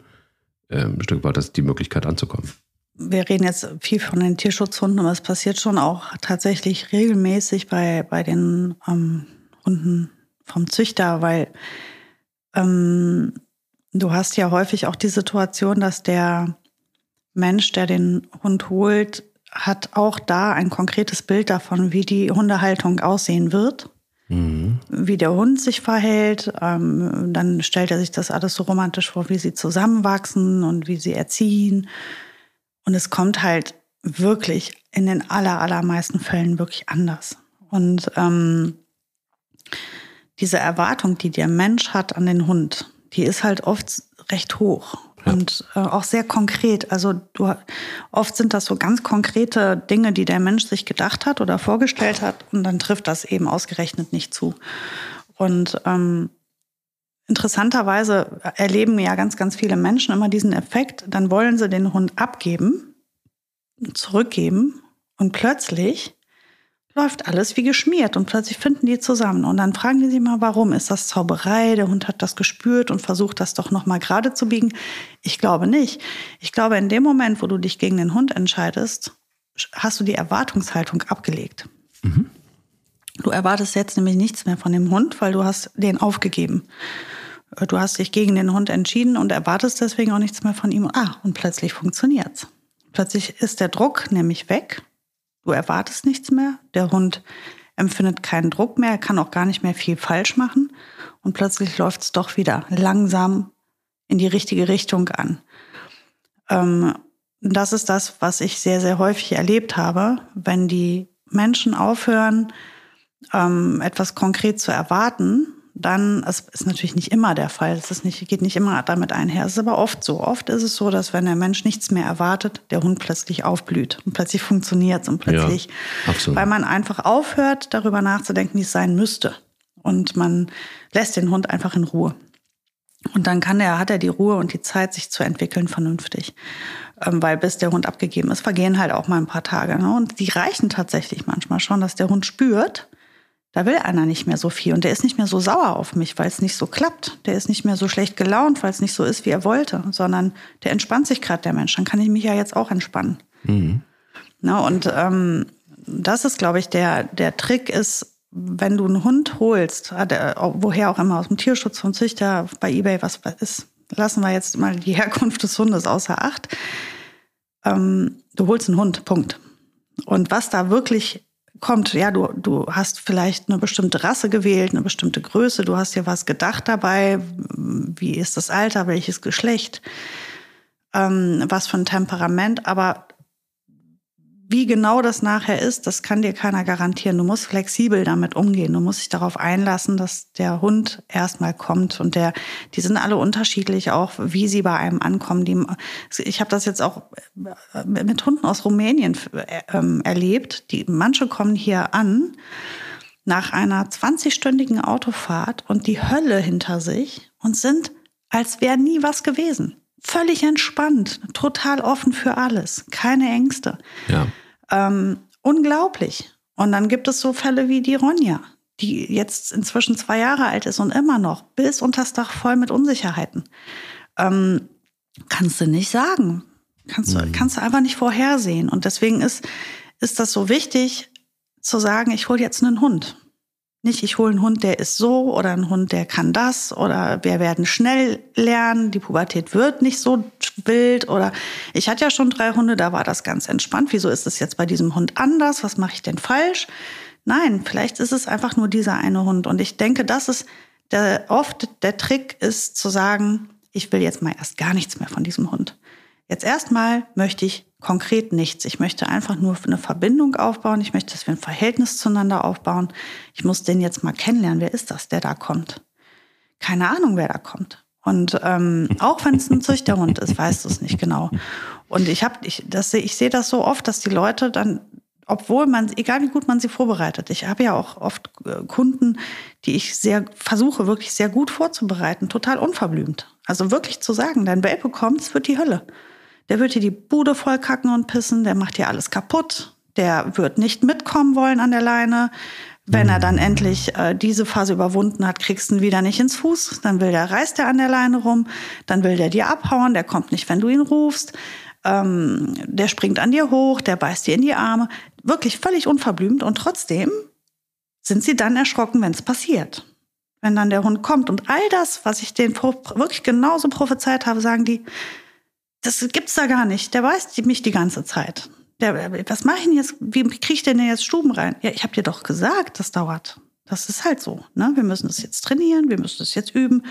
Speaker 1: ähm, ein Stück weit die Möglichkeit anzukommen.
Speaker 2: Wir reden jetzt viel von den Tierschutzhunden, aber es passiert schon auch tatsächlich regelmäßig bei, bei den ähm, Hunden vom Züchter, weil ähm, Du hast ja häufig auch die Situation, dass der Mensch, der den Hund holt, hat auch da ein konkretes Bild davon, wie die Hundehaltung aussehen wird, mhm. wie der Hund sich verhält. Ähm, dann stellt er sich das alles so romantisch vor, wie sie zusammenwachsen und wie sie erziehen. Und es kommt halt wirklich in den aller, allermeisten Fällen wirklich anders. Und ähm, diese Erwartung, die der Mensch hat an den Hund, die ist halt oft recht hoch und äh, auch sehr konkret. Also du, oft sind das so ganz konkrete Dinge, die der Mensch sich gedacht hat oder vorgestellt hat und dann trifft das eben ausgerechnet nicht zu. Und ähm, interessanterweise erleben ja ganz, ganz viele Menschen immer diesen Effekt, dann wollen sie den Hund abgeben, zurückgeben und plötzlich läuft alles wie geschmiert und plötzlich finden die zusammen und dann fragen die sich mal, warum ist das Zauberei? Der Hund hat das gespürt und versucht das doch noch mal gerade zu biegen. Ich glaube nicht. Ich glaube, in dem Moment, wo du dich gegen den Hund entscheidest, hast du die Erwartungshaltung abgelegt. Mhm. Du erwartest jetzt nämlich nichts mehr von dem Hund, weil du hast den aufgegeben. Du hast dich gegen den Hund entschieden und erwartest deswegen auch nichts mehr von ihm. Ah, und plötzlich funktioniert's. Plötzlich ist der Druck nämlich weg Du erwartest nichts mehr. Der Hund empfindet keinen Druck mehr, er kann auch gar nicht mehr viel falsch machen. Und plötzlich läuft es doch wieder langsam in die richtige Richtung an. Ähm, das ist das, was ich sehr, sehr häufig erlebt habe, wenn die Menschen aufhören, ähm, etwas konkret zu erwarten dann, es ist natürlich nicht immer der Fall, es ist nicht, geht nicht immer damit einher, es ist aber oft so. Oft ist es so, dass wenn der Mensch nichts mehr erwartet, der Hund plötzlich aufblüht und plötzlich funktioniert und plötzlich, ja, weil man einfach aufhört, darüber nachzudenken, wie es sein müsste. Und man lässt den Hund einfach in Ruhe. Und dann kann er, hat er die Ruhe und die Zeit, sich zu entwickeln vernünftig. Ähm, weil bis der Hund abgegeben ist, vergehen halt auch mal ein paar Tage. Ne? Und die reichen tatsächlich manchmal schon, dass der Hund spürt, da will einer nicht mehr so viel und der ist nicht mehr so sauer auf mich, weil es nicht so klappt. Der ist nicht mehr so schlecht gelaunt, weil es nicht so ist, wie er wollte, sondern der entspannt sich gerade der Mensch. Dann kann ich mich ja jetzt auch entspannen. Mhm. Na, und ähm, das ist, glaube ich, der, der Trick ist, wenn du einen Hund holst, äh, woher auch immer, aus dem Tierschutz, vom Züchter, bei Ebay, was ist, lassen wir jetzt mal die <laughs> Herkunft des Hundes außer Acht. Ähm, du holst einen Hund, Punkt. Und was da wirklich kommt, ja, du, du hast vielleicht eine bestimmte Rasse gewählt, eine bestimmte Größe, du hast dir was gedacht dabei, wie ist das Alter, welches Geschlecht, ähm, was für ein Temperament, aber wie genau das nachher ist, das kann dir keiner garantieren. Du musst flexibel damit umgehen. Du musst dich darauf einlassen, dass der Hund erstmal kommt. Und der, die sind alle unterschiedlich, auch wie sie bei einem ankommen. Die, ich habe das jetzt auch äh, mit Hunden aus Rumänien äh, ähm, erlebt. Die, manche kommen hier an nach einer 20-stündigen Autofahrt und die Hölle hinter sich und sind, als wäre nie was gewesen. Völlig entspannt, total offen für alles, keine Ängste.
Speaker 1: Ja.
Speaker 2: Ähm, unglaublich. Und dann gibt es so Fälle wie die Ronja, die jetzt inzwischen zwei Jahre alt ist und immer noch bis unters Dach voll mit Unsicherheiten. Ähm, kannst du nicht sagen. Kannst du, mhm. kannst du einfach nicht vorhersehen. Und deswegen ist, ist das so wichtig zu sagen, ich hole jetzt einen Hund. Nicht, ich hole einen Hund, der ist so oder einen Hund, der kann das oder wir werden schnell lernen, die Pubertät wird nicht so wild oder ich hatte ja schon drei Hunde, da war das ganz entspannt. Wieso ist es jetzt bei diesem Hund anders? Was mache ich denn falsch? Nein, vielleicht ist es einfach nur dieser eine Hund und ich denke, das ist der, oft der Trick ist zu sagen, ich will jetzt mal erst gar nichts mehr von diesem Hund. Jetzt erstmal möchte ich konkret nichts. Ich möchte einfach nur eine Verbindung aufbauen. Ich möchte, dass wir ein Verhältnis zueinander aufbauen. Ich muss den jetzt mal kennenlernen. Wer ist das, der da kommt? Keine Ahnung, wer da kommt. Und ähm, auch wenn es ein Züchterhund ist, weißt du es nicht genau. Und ich habe, ich, das, ich sehe das so oft, dass die Leute dann, obwohl man, egal wie gut man sie vorbereitet, ich habe ja auch oft äh, Kunden, die ich sehr versuche, wirklich sehr gut vorzubereiten, total unverblümt. Also wirklich zu sagen, dein Welpe kommt, es wird die Hölle. Der wird dir die Bude voll kacken und pissen, der macht dir alles kaputt, der wird nicht mitkommen wollen an der Leine. Wenn er dann endlich äh, diese Phase überwunden hat, kriegst du ihn wieder nicht ins Fuß. Dann will der, reißt er an der Leine rum. Dann will der dir abhauen. Der kommt nicht, wenn du ihn rufst. Ähm, der springt an dir hoch. Der beißt dir in die Arme. Wirklich völlig unverblümt. Und trotzdem sind sie dann erschrocken, wenn es passiert. Wenn dann der Hund kommt. Und all das, was ich denen wirklich genauso prophezeit habe, sagen die, das gibt's da gar nicht. Der weiß mich die ganze Zeit. Der, was mache ich denn jetzt? Wie kriege ich denn jetzt Stuben rein? Ja, ich habe dir doch gesagt, das dauert. Das ist halt so. Ne? Wir müssen das jetzt trainieren, wir müssen das jetzt üben.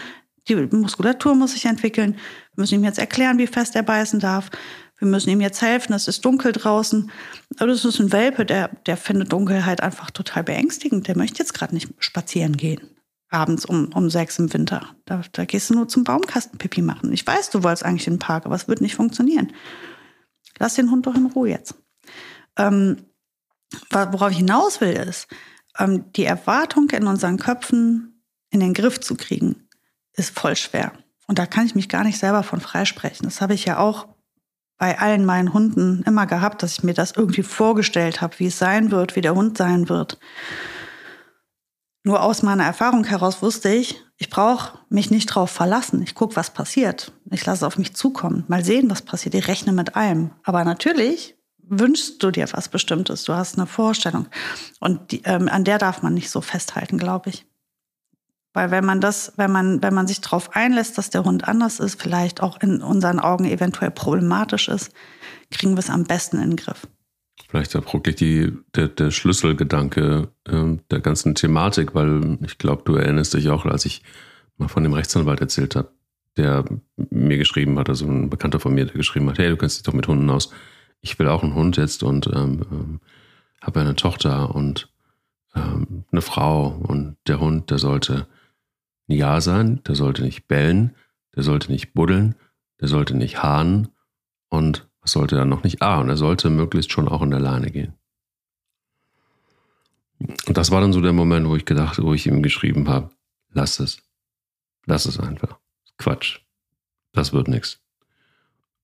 Speaker 2: Die Muskulatur muss sich entwickeln. Wir müssen ihm jetzt erklären, wie fest er beißen darf. Wir müssen ihm jetzt helfen, es ist dunkel draußen. Aber das ist ein Welpe, der, der findet Dunkelheit einfach total beängstigend. Der möchte jetzt gerade nicht spazieren gehen abends um, um sechs im Winter. Da, da gehst du nur zum Baumkastenpipi machen. Ich weiß, du wolltest eigentlich in den Park, aber es wird nicht funktionieren. Lass den Hund doch in Ruhe jetzt. Ähm, worauf ich hinaus will, ist, ähm, die Erwartung in unseren Köpfen in den Griff zu kriegen, ist voll schwer. Und da kann ich mich gar nicht selber von freisprechen. Das habe ich ja auch bei allen meinen Hunden immer gehabt, dass ich mir das irgendwie vorgestellt habe, wie es sein wird, wie der Hund sein wird. Nur aus meiner Erfahrung heraus wusste ich, ich brauche mich nicht drauf verlassen. Ich gucke, was passiert. Ich lasse auf mich zukommen. Mal sehen, was passiert. Ich rechne mit allem. Aber natürlich wünschst du dir was Bestimmtes. Du hast eine Vorstellung. Und die, ähm, an der darf man nicht so festhalten, glaube ich. Weil wenn man das, wenn man, wenn man sich darauf einlässt, dass der Hund anders ist, vielleicht auch in unseren Augen eventuell problematisch ist, kriegen wir es am besten in den Griff
Speaker 1: vielleicht auch wirklich die, der, der Schlüsselgedanke äh, der ganzen Thematik, weil ich glaube, du erinnerst dich auch, als ich mal von dem Rechtsanwalt erzählt habe, der mir geschrieben hat, also ein Bekannter von mir, der geschrieben hat, hey, du kennst dich doch mit Hunden aus. Ich will auch einen Hund jetzt und ähm, ähm, habe eine Tochter und ähm, eine Frau und der Hund, der sollte ein Ja sein, der sollte nicht bellen, der sollte nicht buddeln, der sollte nicht haaren und was sollte er noch nicht? Ah, und er sollte möglichst schon auch in der Leine gehen. Und das war dann so der Moment, wo ich gedacht, wo ich ihm geschrieben habe, lass es. Lass es einfach. Quatsch. Das wird nichts.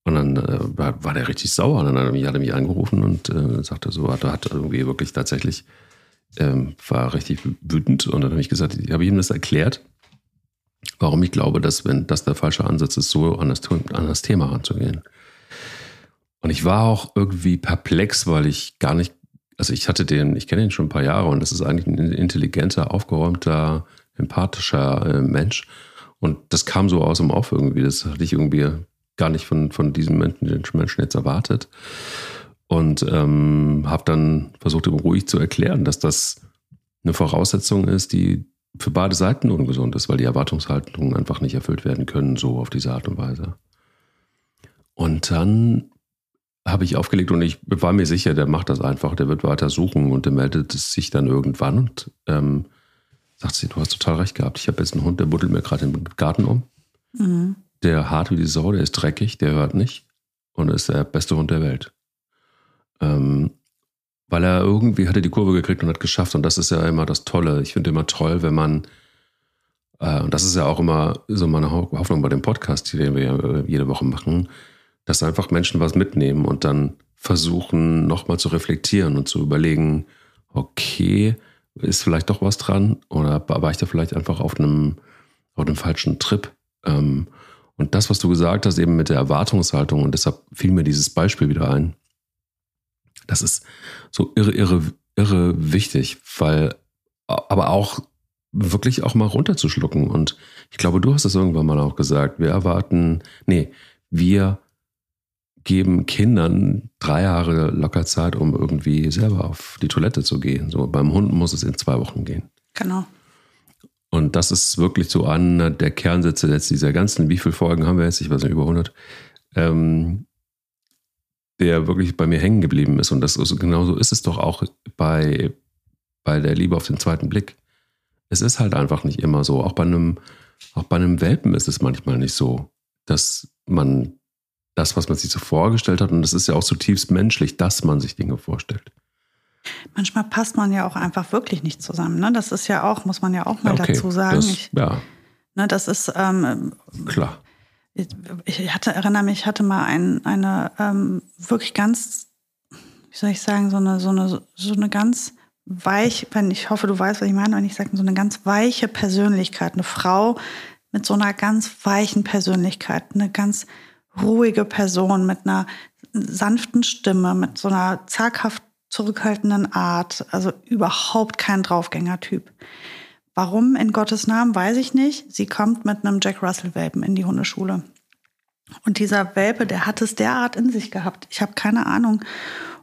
Speaker 1: Und dann äh, war, der richtig sauer. Und dann hat er mich, er angerufen und äh, sagte so, hat, hat irgendwie wirklich tatsächlich, ähm, war richtig wütend. Und dann habe ich gesagt, ich habe ihm das erklärt, warum ich glaube, dass, wenn das der falsche Ansatz ist, so an das, an das Thema ranzugehen. Und ich war auch irgendwie perplex, weil ich gar nicht, also ich hatte den, ich kenne ihn schon ein paar Jahre und das ist eigentlich ein intelligenter, aufgeräumter, empathischer äh, Mensch. Und das kam so aus dem Off irgendwie. Das hatte ich irgendwie gar nicht von, von diesem Menschen, Menschen jetzt erwartet. Und ähm, habe dann versucht, ihm ruhig zu erklären, dass das eine Voraussetzung ist, die für beide Seiten ungesund ist, weil die Erwartungshaltungen einfach nicht erfüllt werden können, so auf diese Art und Weise. Und dann habe ich aufgelegt und ich war mir sicher, der macht das einfach, der wird weiter suchen und der meldet sich dann irgendwann und ähm, sagt sie, du hast total recht gehabt. Ich habe jetzt einen Hund, der buddelt mir gerade im Garten um. Mhm. Der hart wie die Sau, der ist dreckig, der hört nicht und ist der beste Hund der Welt. Ähm, weil er irgendwie hatte die Kurve gekriegt und hat geschafft und das ist ja immer das Tolle. Ich finde immer toll, wenn man äh, und das ist ja auch immer so meine Hoffnung bei dem Podcast, den wir jede Woche machen, dass einfach Menschen was mitnehmen und dann versuchen, nochmal zu reflektieren und zu überlegen, okay, ist vielleicht doch was dran oder war ich da vielleicht einfach auf einem, auf einem falschen Trip? Ähm, und das, was du gesagt hast, eben mit der Erwartungshaltung, und deshalb fiel mir dieses Beispiel wieder ein, das ist so irre, irre, irre wichtig, weil, aber auch wirklich auch mal runterzuschlucken. Und ich glaube, du hast es irgendwann mal auch gesagt. Wir erwarten, nee, wir geben Kindern drei Jahre locker Zeit, um irgendwie selber auf die Toilette zu gehen. So beim Hund muss es in zwei Wochen gehen.
Speaker 2: Genau.
Speaker 1: Und das ist wirklich so einer der Kernsätze jetzt dieser ganzen, wie viele Folgen haben wir jetzt? Ich weiß nicht, über 100. Ähm, der wirklich bei mir hängen geblieben ist. Und das ist, genauso ist es doch auch bei, bei der Liebe auf den zweiten Blick. Es ist halt einfach nicht immer so. Auch bei einem, auch bei einem Welpen ist es manchmal nicht so, dass man das, was man sich so vorgestellt hat. Und es ist ja auch zutiefst menschlich, dass man sich Dinge vorstellt.
Speaker 2: Manchmal passt man ja auch einfach wirklich nicht zusammen. Ne? Das ist ja auch, muss man ja auch mal okay, dazu sagen.
Speaker 1: Das,
Speaker 2: ich,
Speaker 1: ja.
Speaker 2: Ne, das ist ähm,
Speaker 1: klar.
Speaker 2: Ich hatte, erinnere mich, ich hatte mal ein, eine ähm, wirklich ganz, wie soll ich sagen, so eine, so eine, so eine ganz weich, wenn ich hoffe, du weißt, was ich meine, wenn ich sage, so eine ganz weiche Persönlichkeit, eine Frau mit so einer ganz weichen Persönlichkeit, eine ganz ruhige Person mit einer sanften Stimme, mit so einer zaghaft zurückhaltenden Art, also überhaupt kein Draufgängertyp. Warum in Gottes Namen, weiß ich nicht. Sie kommt mit einem Jack Russell-Welpen in die Hundeschule. Und dieser Welpe, der hat es derart in sich gehabt. Ich habe keine Ahnung,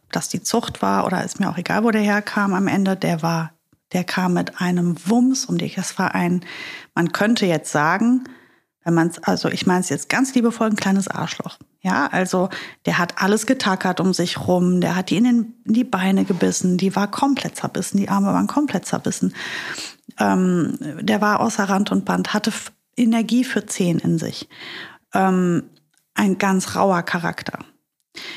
Speaker 2: ob das die Zucht war oder ist mir auch egal, wo der herkam am Ende. Der war, der kam mit einem Wumms um dich. Es war ein, man könnte jetzt sagen, wenn man es, also ich meine es jetzt ganz liebevoll, ein kleines Arschloch. Ja, also der hat alles getackert um sich rum, der hat die in, den, in die Beine gebissen, die war komplett zerbissen, die Arme waren komplett zerbissen. Ähm, der war außer Rand und Band, hatte Energie für zehn in sich. Ähm, ein ganz rauer Charakter.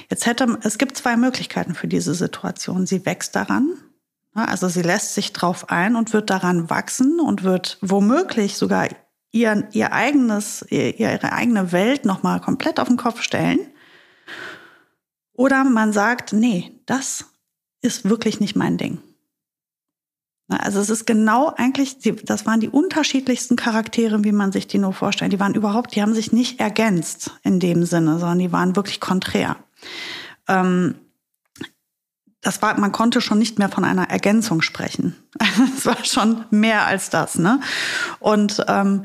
Speaker 2: Jetzt hätte, es gibt zwei Möglichkeiten für diese Situation. Sie wächst daran, also sie lässt sich drauf ein und wird daran wachsen und wird womöglich sogar ihr, ihr eigenes, ihre eigene Welt nochmal komplett auf den Kopf stellen. Oder man sagt, nee, das ist wirklich nicht mein Ding. Also es ist genau eigentlich, das waren die unterschiedlichsten Charaktere, wie man sich die nur vorstellt. Die waren überhaupt, die haben sich nicht ergänzt in dem Sinne, sondern die waren wirklich konträr. Ähm, das war, man konnte schon nicht mehr von einer Ergänzung sprechen. <laughs> Es war schon mehr als das. Ne? Und ähm,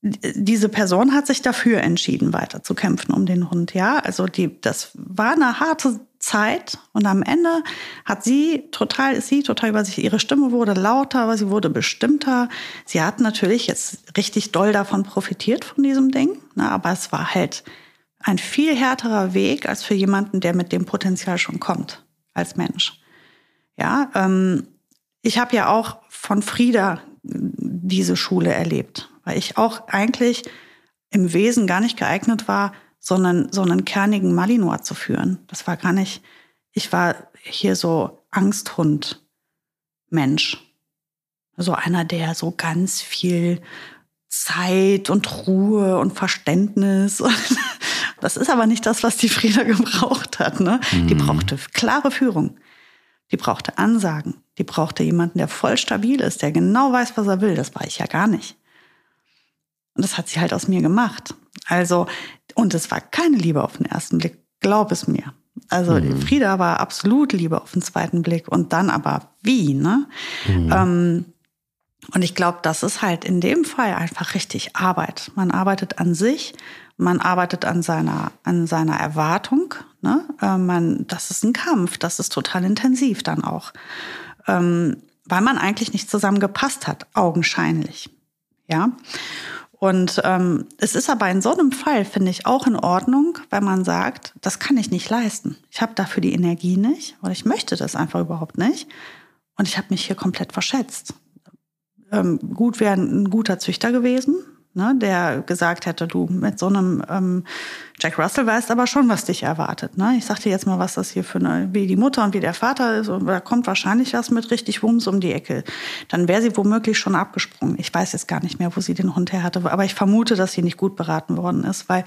Speaker 2: diese Person hat sich dafür entschieden, weiter zu kämpfen um den Hund. Ja, also die, das war eine harte Zeit und am Ende hat sie total, ist sie total über sich, ihre Stimme wurde lauter, aber sie wurde bestimmter. Sie hat natürlich jetzt richtig doll davon profitiert von diesem Ding, ne, aber es war halt ein viel härterer Weg als für jemanden, der mit dem Potenzial schon kommt als Mensch. Ja, ähm, ich habe ja auch von Frieda diese Schule erlebt, weil ich auch eigentlich im Wesen gar nicht geeignet war, sondern so einen kernigen Malinois zu führen. Das war gar nicht, ich war hier so Angsthund Mensch. So einer, der so ganz viel Zeit und Ruhe und Verständnis. <laughs> Das ist aber nicht das, was die Frieda <laughs> gebraucht hat. Ne? Mhm. Die brauchte klare Führung. Die brauchte Ansagen. Die brauchte jemanden, der voll stabil ist, der genau weiß, was er will. Das war ich ja gar nicht. Und das hat sie halt aus mir gemacht. Also und es war keine Liebe auf den ersten Blick, glaub es mir. Also mhm. Frieda war absolut Liebe auf den zweiten Blick und dann aber wie, ne? Mhm. Ähm, und ich glaube, das ist halt in dem Fall einfach richtig Arbeit. Man arbeitet an sich, man arbeitet an seiner, an seiner Erwartung. Ne? Äh, man, das ist ein Kampf, das ist total intensiv dann auch. Ähm, weil man eigentlich nicht zusammengepasst hat, augenscheinlich. Ja. Und ähm, es ist aber in so einem Fall, finde ich, auch in Ordnung, wenn man sagt, das kann ich nicht leisten. Ich habe dafür die Energie nicht oder ich möchte das einfach überhaupt nicht. Und ich habe mich hier komplett verschätzt. Ähm, gut wäre ein guter Züchter gewesen, ne, der gesagt hätte, du mit so einem ähm, Jack Russell weißt aber schon, was dich erwartet. Ne? Ich sag dir jetzt mal, was das hier für eine, wie die Mutter und wie der Vater ist. Und da kommt wahrscheinlich was mit richtig Wumms um die Ecke. Dann wäre sie womöglich schon abgesprungen. Ich weiß jetzt gar nicht mehr, wo sie den Hund her hatte, aber ich vermute, dass sie nicht gut beraten worden ist, weil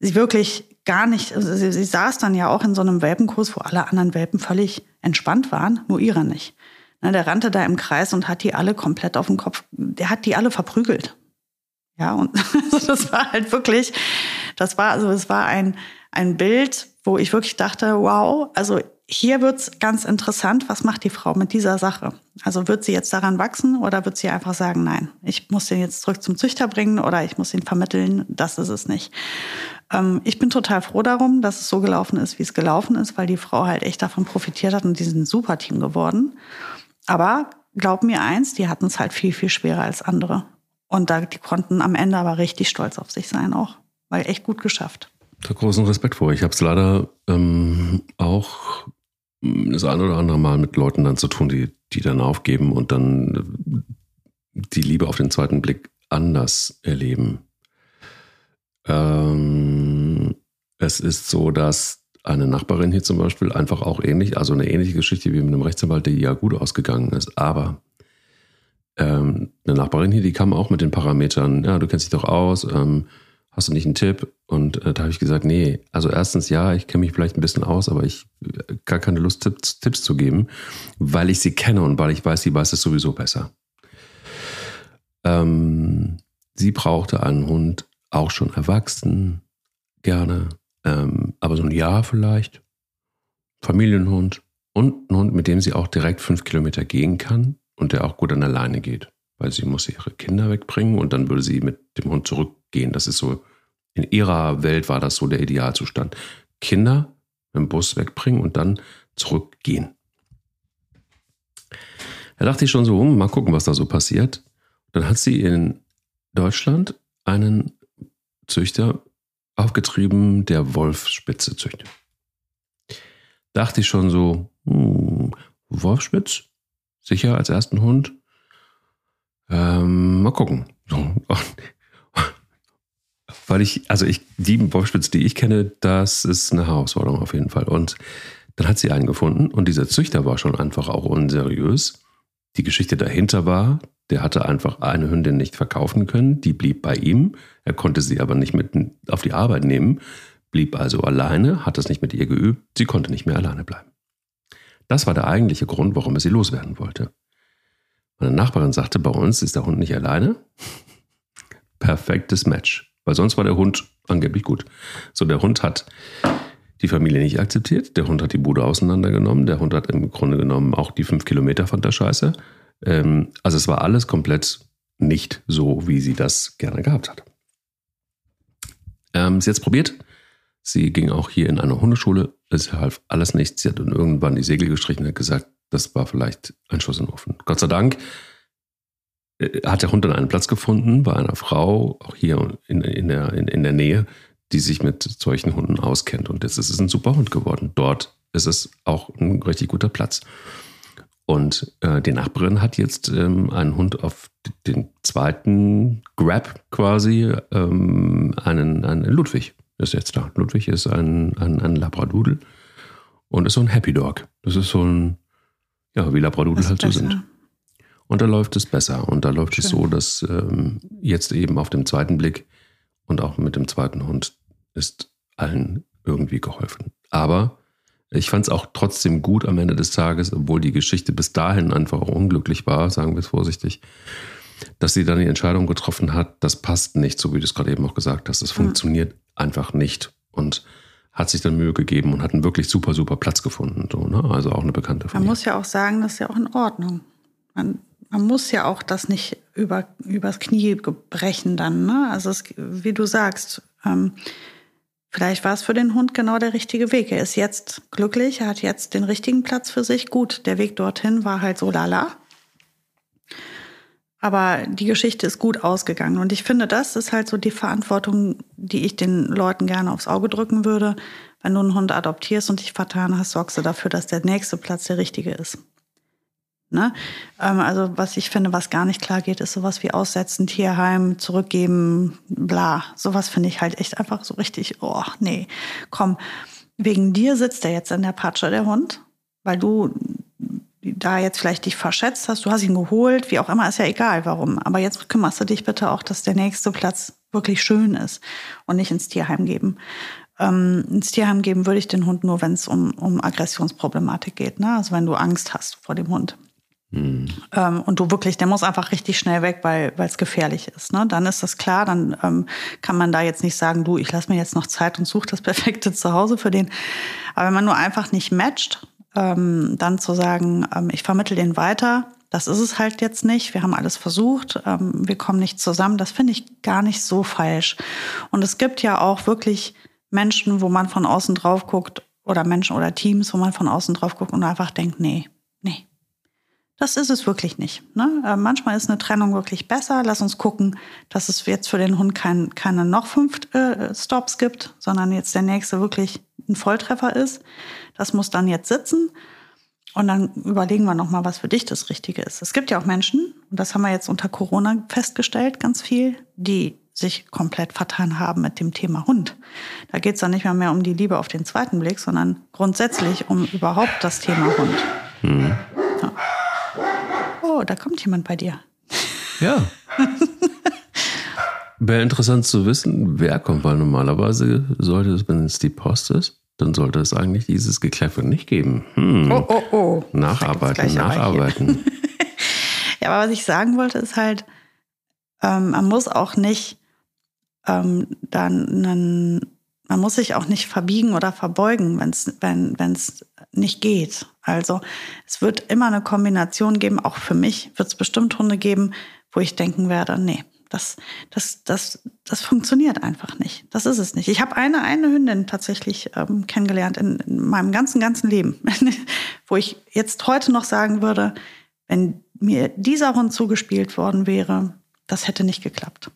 Speaker 2: sie wirklich gar nicht, also sie, sie saß dann ja auch in so einem Welpenkurs, wo alle anderen Welpen völlig entspannt waren, nur ihrer nicht. Ne, der rannte da im Kreis und hat die alle komplett auf den Kopf, der hat die alle verprügelt. Ja, und <laughs> das war halt wirklich, das war, also es war ein, ein Bild, wo ich wirklich dachte, wow, also hier wird's ganz interessant, was macht die Frau mit dieser Sache? Also wird sie jetzt daran wachsen oder wird sie einfach sagen, nein, ich muss den jetzt zurück zum Züchter bringen oder ich muss ihn vermitteln, das ist es nicht. Ähm, ich bin total froh darum, dass es so gelaufen ist, wie es gelaufen ist, weil die Frau halt echt davon profitiert hat und die sind ein super Team geworden. Aber glaub mir eins, die hatten es halt viel, viel schwerer als andere. Und da, die konnten am Ende aber richtig stolz auf sich sein auch, weil echt gut geschafft.
Speaker 1: Da großen Respekt vor. Ich habe es leider ähm, auch das ein oder andere Mal mit Leuten dann zu tun, die, die dann aufgeben und dann die Liebe auf den zweiten Blick anders erleben. Ähm, es ist so, dass eine Nachbarin hier zum Beispiel einfach auch ähnlich, also eine ähnliche Geschichte wie mit einem Rechtsanwalt, der ja gut ausgegangen ist, aber ähm, eine Nachbarin hier, die kam auch mit den Parametern, ja, du kennst dich doch aus, ähm, hast du nicht einen Tipp? Und äh, da habe ich gesagt, nee, also erstens ja, ich kenne mich vielleicht ein bisschen aus, aber ich äh, gar keine Lust, Tipps, Tipps zu geben, weil ich sie kenne und weil ich weiß, sie weiß es sowieso besser. Ähm, sie brauchte einen Hund, auch schon erwachsen, gerne, ähm, aber so ein Jahr vielleicht, Familienhund und ein Hund, mit dem sie auch direkt fünf Kilometer gehen kann und der auch gut an der Leine geht, weil sie muss ihre Kinder wegbringen und dann würde sie mit dem Hund zurückgehen. Das ist so, in ihrer Welt war das so der Idealzustand. Kinder dem Bus wegbringen und dann zurückgehen. Da dachte ich schon so, hm, mal gucken, was da so passiert. Dann hat sie in Deutschland einen Züchter aufgetrieben, der Wolfspitze züchtet. Dachte ich schon so, hm, Wolfspitz? Sicher als ersten Hund. Ähm, mal gucken. <laughs> Weil ich, also ich, die Wolfspitz, die ich kenne, das ist eine Herausforderung auf jeden Fall. Und dann hat sie einen gefunden und dieser Züchter war schon einfach auch unseriös. Die Geschichte dahinter war, der hatte einfach eine Hündin nicht verkaufen können, die blieb bei ihm. Er konnte sie aber nicht mit auf die Arbeit nehmen, blieb also alleine, hat das nicht mit ihr geübt, sie konnte nicht mehr alleine bleiben. Das war der eigentliche Grund, warum er sie loswerden wollte. Meine Nachbarin sagte, bei uns ist der Hund nicht alleine. <laughs> Perfektes Match. Weil sonst war der Hund angeblich gut. So, der Hund hat die Familie nicht akzeptiert. Der Hund hat die Bude auseinandergenommen. Der Hund hat im Grunde genommen auch die fünf Kilometer von der Scheiße. Ähm, also es war alles komplett nicht so, wie sie das gerne gehabt hat. Ähm, sie hat es probiert. Sie ging auch hier in eine Hundeschule. Es half alles nichts. Sie hat dann irgendwann die Segel gestrichen und hat gesagt, das war vielleicht ein Schuss in den Ofen. Gott sei Dank äh, hat der Hund dann einen Platz gefunden bei einer Frau, auch hier in, in, der, in, in der Nähe, die sich mit solchen Hunden auskennt. Und jetzt ist es ein super Hund geworden. Dort ist es auch ein richtig guter Platz. Und äh, die Nachbarin hat jetzt ähm, einen Hund auf den zweiten Grab quasi, ähm, einen, einen Ludwig ist jetzt da. Ludwig ist ein, ein, ein Labradudel und ist so ein Happy Dog. Das ist so ein, ja, wie Labradudel halt so sind. Und da läuft es besser. Und da läuft Schön. es so, dass ähm, jetzt eben auf dem zweiten Blick und auch mit dem zweiten Hund ist allen irgendwie geholfen. Aber ich fand es auch trotzdem gut am Ende des Tages, obwohl die Geschichte bis dahin einfach unglücklich war, sagen wir es vorsichtig, dass sie dann die Entscheidung getroffen hat, das passt nicht, so wie du es gerade eben auch gesagt hast. Das mhm. funktioniert einfach nicht. Und hat sich dann Mühe gegeben und hat einen wirklich super, super Platz gefunden. So, ne? Also auch eine bekannte
Speaker 2: Familie. Man muss ja auch sagen, das ist ja auch in Ordnung. Man, man muss ja auch das nicht über, übers Knie brechen dann. Ne? Also es, wie du sagst, ähm, vielleicht war es für den Hund genau der richtige Weg. Er ist jetzt glücklich, er hat jetzt den richtigen Platz für sich. Gut, der Weg dorthin war halt so lala. Aber die Geschichte ist gut ausgegangen. Und ich finde, das ist halt so die Verantwortung, die ich den Leuten gerne aufs Auge drücken würde. Wenn du einen Hund adoptierst und dich vertan hast, sorgst du dafür, dass der nächste Platz der richtige ist. Ne? Ähm, also was ich finde, was gar nicht klar geht, ist sowas wie aussetzen, Tierheim, zurückgeben, bla. Sowas finde ich halt echt einfach so richtig, oh nee, komm. Wegen dir sitzt er jetzt in der Patsche, der Hund, weil du da jetzt vielleicht dich verschätzt hast, du hast ihn geholt, wie auch immer, ist ja egal, warum. Aber jetzt kümmerst du dich bitte auch, dass der nächste Platz wirklich schön ist und nicht ins Tierheim geben. Ähm, ins Tierheim geben würde ich den Hund nur, wenn es um, um Aggressionsproblematik geht. Ne? Also wenn du Angst hast vor dem Hund. Mhm. Ähm, und du wirklich, der muss einfach richtig schnell weg, weil es gefährlich ist. Ne? Dann ist das klar, dann ähm, kann man da jetzt nicht sagen, du, ich lasse mir jetzt noch Zeit und suche das <laughs> perfekte Zuhause für den. Aber wenn man nur einfach nicht matcht, ähm, dann zu sagen, ähm, ich vermittel den weiter, das ist es halt jetzt nicht. Wir haben alles versucht, ähm, wir kommen nicht zusammen. Das finde ich gar nicht so falsch. Und es gibt ja auch wirklich Menschen, wo man von außen drauf guckt, oder Menschen oder Teams, wo man von außen drauf guckt und einfach denkt, nee, nee, das ist es wirklich nicht. Ne? Äh, manchmal ist eine Trennung wirklich besser. Lass uns gucken, dass es jetzt für den Hund kein, keine noch fünf äh, Stops gibt, sondern jetzt der nächste wirklich ein Volltreffer ist. Das muss dann jetzt sitzen. Und dann überlegen wir nochmal, was für dich das Richtige ist. Es gibt ja auch Menschen, und das haben wir jetzt unter Corona festgestellt, ganz viel, die sich komplett vertan haben mit dem Thema Hund. Da geht es dann nicht mehr, mehr um die Liebe auf den zweiten Blick, sondern grundsätzlich um überhaupt das Thema Hund. Mhm. Ja. Oh, da kommt jemand bei dir.
Speaker 1: Ja. <laughs> Wäre interessant zu wissen, wer kommt, weil normalerweise sollte es, wenn es die Post ist, dann sollte es eigentlich dieses Gekläffe nicht geben. Hm.
Speaker 2: Oh, oh, oh.
Speaker 1: Nacharbeiten, nacharbeiten. <laughs>
Speaker 2: ja, aber was ich sagen wollte, ist halt, ähm, man muss auch nicht ähm, dann einen, man muss sich auch nicht verbiegen oder verbeugen, wenn's, wenn es nicht geht. Also es wird immer eine Kombination geben, auch für mich wird es bestimmt Hunde geben, wo ich denken werde, nee, das, das, das, das funktioniert einfach nicht. Das ist es nicht. Ich habe eine, eine Hündin tatsächlich ähm, kennengelernt in, in meinem ganzen, ganzen Leben, <laughs> wo ich jetzt heute noch sagen würde, wenn mir dieser Hund zugespielt worden wäre, das hätte nicht geklappt.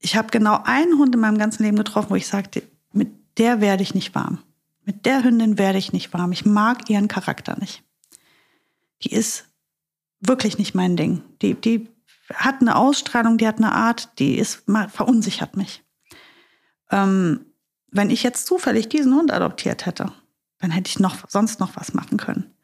Speaker 2: Ich habe genau einen Hund in meinem ganzen Leben getroffen, wo ich sagte, mit der werde ich nicht warm. Mit der Hündin werde ich nicht warm. Ich mag ihren Charakter nicht. Die ist wirklich nicht mein Ding. Die, die hat eine Ausstrahlung, die hat eine Art, die ist verunsichert mich. Ähm, wenn ich jetzt zufällig diesen Hund adoptiert hätte, dann hätte ich noch sonst noch was machen können.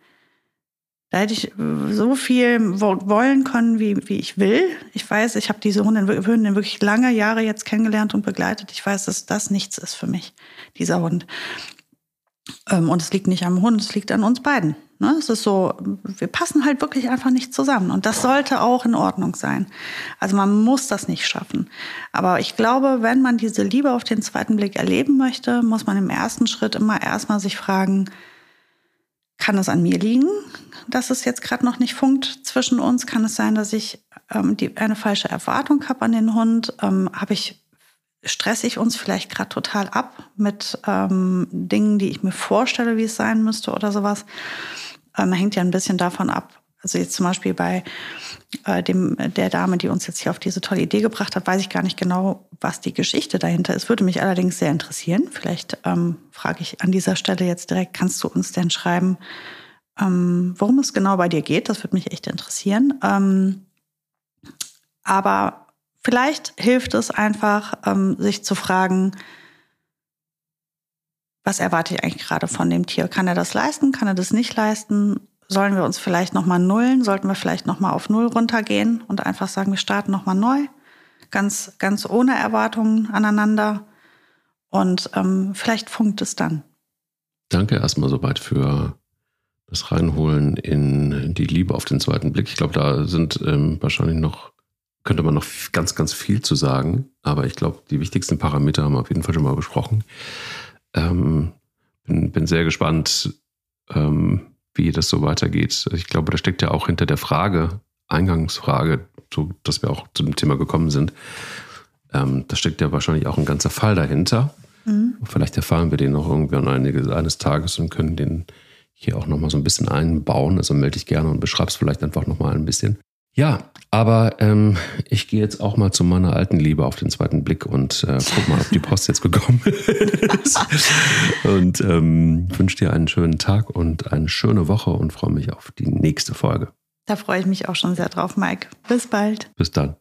Speaker 2: Da hätte ich äh, so viel wollen können, wie, wie ich will. Ich weiß, ich habe diese Hundin, wirklich lange Jahre jetzt kennengelernt und begleitet. Ich weiß, dass das nichts ist für mich, dieser Hund. Ähm, und es liegt nicht am Hund, es liegt an uns beiden. Ne? Es ist so, wir passen halt wirklich einfach nicht zusammen. Und das sollte auch in Ordnung sein. Also man muss das nicht schaffen. Aber ich glaube, wenn man diese Liebe auf den zweiten Blick erleben möchte, muss man im ersten Schritt immer erstmal sich fragen, kann es an mir liegen, dass es jetzt gerade noch nicht funkt zwischen uns? Kann es sein, dass ich ähm, die, eine falsche Erwartung habe an den Hund? Ähm, habe ich stresse ich uns vielleicht gerade total ab mit ähm, Dingen, die ich mir vorstelle, wie es sein müsste oder sowas ähm, hängt ja ein bisschen davon ab. Also jetzt zum Beispiel bei äh, dem, der Dame, die uns jetzt hier auf diese tolle Idee gebracht hat, weiß ich gar nicht genau, was die Geschichte dahinter ist. Würde mich allerdings sehr interessieren. Vielleicht ähm, frage ich an dieser Stelle jetzt direkt, kannst du uns denn schreiben, ähm, worum es genau bei dir geht? Das würde mich echt interessieren. Ähm, aber vielleicht hilft es einfach, ähm, sich zu fragen, was erwarte ich eigentlich gerade von dem Tier? Kann er das leisten? Kann er das nicht leisten? Sollen wir uns vielleicht nochmal nullen? Sollten wir vielleicht nochmal auf Null runtergehen und einfach sagen, wir starten nochmal neu? Ganz, ganz ohne Erwartungen aneinander. Und ähm, vielleicht funkt es dann.
Speaker 1: Danke erstmal soweit für das Reinholen in die Liebe auf den zweiten Blick. Ich glaube, da sind ähm, wahrscheinlich noch, könnte man noch ganz, ganz viel zu sagen. Aber ich glaube, die wichtigsten Parameter haben wir auf jeden Fall schon mal besprochen. Ähm, bin, bin sehr gespannt, ähm, wie das so weitergeht. Ich glaube, da steckt ja auch hinter der Frage, Eingangsfrage, so, dass wir auch zu dem Thema gekommen sind, ähm, da steckt ja wahrscheinlich auch ein ganzer Fall dahinter. Mhm. Vielleicht erfahren wir den noch irgendwann eines Tages und können den hier auch nochmal so ein bisschen einbauen. Also melde dich gerne und beschreib's vielleicht einfach nochmal ein bisschen. Ja, aber ähm, ich gehe jetzt auch mal zu meiner alten Liebe auf den zweiten Blick und äh, guck mal, ob die Post jetzt gekommen <laughs> ist. und ähm, wünsche dir einen schönen Tag und eine schöne Woche und freue mich auf die nächste Folge.
Speaker 2: Da freue ich mich auch schon sehr drauf, Mike. Bis bald.
Speaker 1: Bis dann.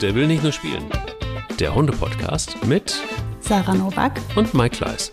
Speaker 3: Der will nicht nur spielen. Der Hunde-Podcast mit
Speaker 2: Sarah Novak
Speaker 3: und Mike Kleiss.